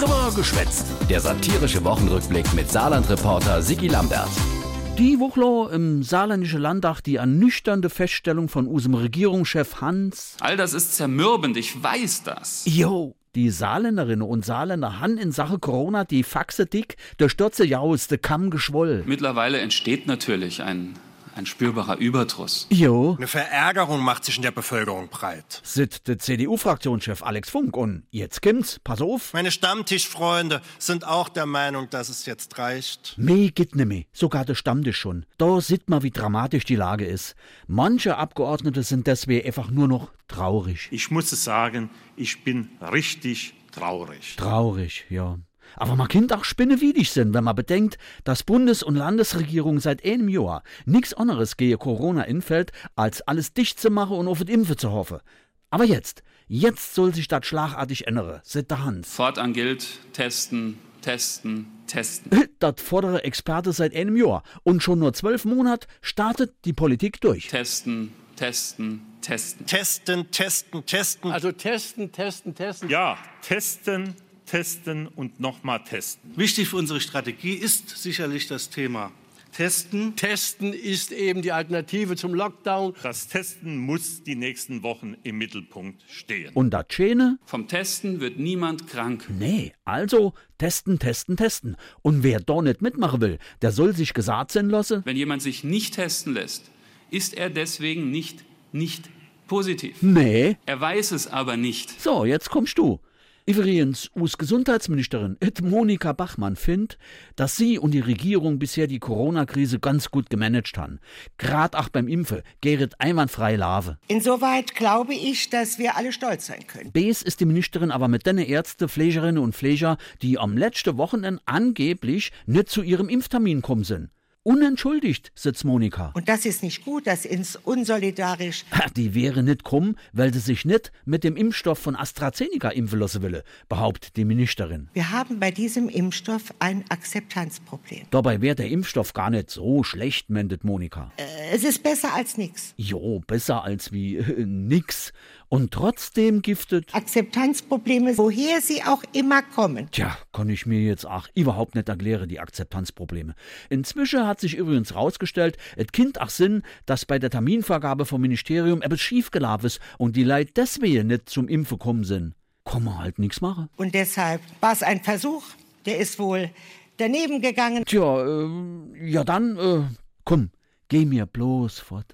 Drüber geschwätzt. Der satirische Wochenrückblick mit Saarland-Reporter Sigi Lambert. Die Woche im saarländischen Landtag die ernüchternde Feststellung von unserem Regierungschef Hans. All das ist zermürbend, ich weiß das. Jo, die Saarländerinnen und Saarländer han in Sache Corona die Faxe dick, der Stürze jaus, der Kamm geschwoll. Mittlerweile entsteht natürlich ein ein spürbarer Überdruss. Jo. Eine Verärgerung macht sich in der Bevölkerung breit. Sit der CDU-Fraktionschef Alex Funk und jetzt kommt's, pass auf. Meine Stammtischfreunde sind auch der Meinung, dass es jetzt reicht. Me geht nimmer, sogar der Stammtisch schon. Da sieht man, wie dramatisch die Lage ist. Manche Abgeordnete sind deswegen einfach nur noch traurig. Ich muss es sagen, ich bin richtig traurig. Traurig, ja. Aber man kann auch spinnewiedig sein, wenn man bedenkt, dass Bundes- und Landesregierung seit einem Jahr nichts anderes gehe Corona infällt, als alles dicht zu machen und auf die Impfe zu hoffen. Aber jetzt, jetzt soll sich das schlagartig ändern, seit der Hans. Fortan gilt, testen, testen, testen. Das fordere Experte seit einem Jahr. Und schon nur zwölf Monate startet die Politik durch. Testen, testen, testen. Testen, testen, testen. Also testen, testen, testen. Ja, testen, testen und nochmal testen. Wichtig für unsere Strategie ist sicherlich das Thema Testen. Testen ist eben die Alternative zum Lockdown. Das Testen muss die nächsten Wochen im Mittelpunkt stehen. Und das Schöne? Vom Testen wird niemand krank. Nee, also testen, testen, testen. Und wer da nicht mitmachen will, der soll sich gesagt sein lassen. Wenn jemand sich nicht testen lässt, ist er deswegen nicht nicht positiv. Nee. Er weiß es aber nicht. So, jetzt kommst du. Übrigens, us Gesundheitsministerin et Monika Bachmann findet, dass sie und die Regierung bisher die Corona-Krise ganz gut gemanagt haben. Gerade auch beim Impfen gäret einwandfrei Lave. Insoweit glaube ich, dass wir alle stolz sein können. Bes ist die Ministerin aber mit den Ärzte, Pflegerinnen und Pfleger, die am letzten Wochenende angeblich nicht zu ihrem Impftermin kommen sind. Unentschuldigt, sitzt Monika. Und das ist nicht gut, das ist unsolidarisch. Ha, die wäre nicht kommen, weil sie sich nicht mit dem Impfstoff von AstraZeneca impfen lassen will, behauptet die Ministerin. Wir haben bei diesem Impfstoff ein Akzeptanzproblem. Dabei wäre der Impfstoff gar nicht so schlecht, mendet Monika. Äh, es ist besser als nichts. Jo, besser als wie äh, nix. Und trotzdem giftet. Akzeptanzprobleme, woher sie auch immer kommen. Tja, kann ich mir jetzt auch überhaupt nicht erklären, die Akzeptanzprobleme. Inzwischen hat sich übrigens rausgestellt, es Kind ach Sinn, dass bei der Terminvergabe vom Ministerium etwas schiefgelaufen ist und die Leute deswegen nicht zum Impfen kommen sind. Kann man halt nichts machen. Und deshalb war es ein Versuch, der ist wohl daneben gegangen. Tja, äh, ja dann, äh, komm, geh mir bloß fort.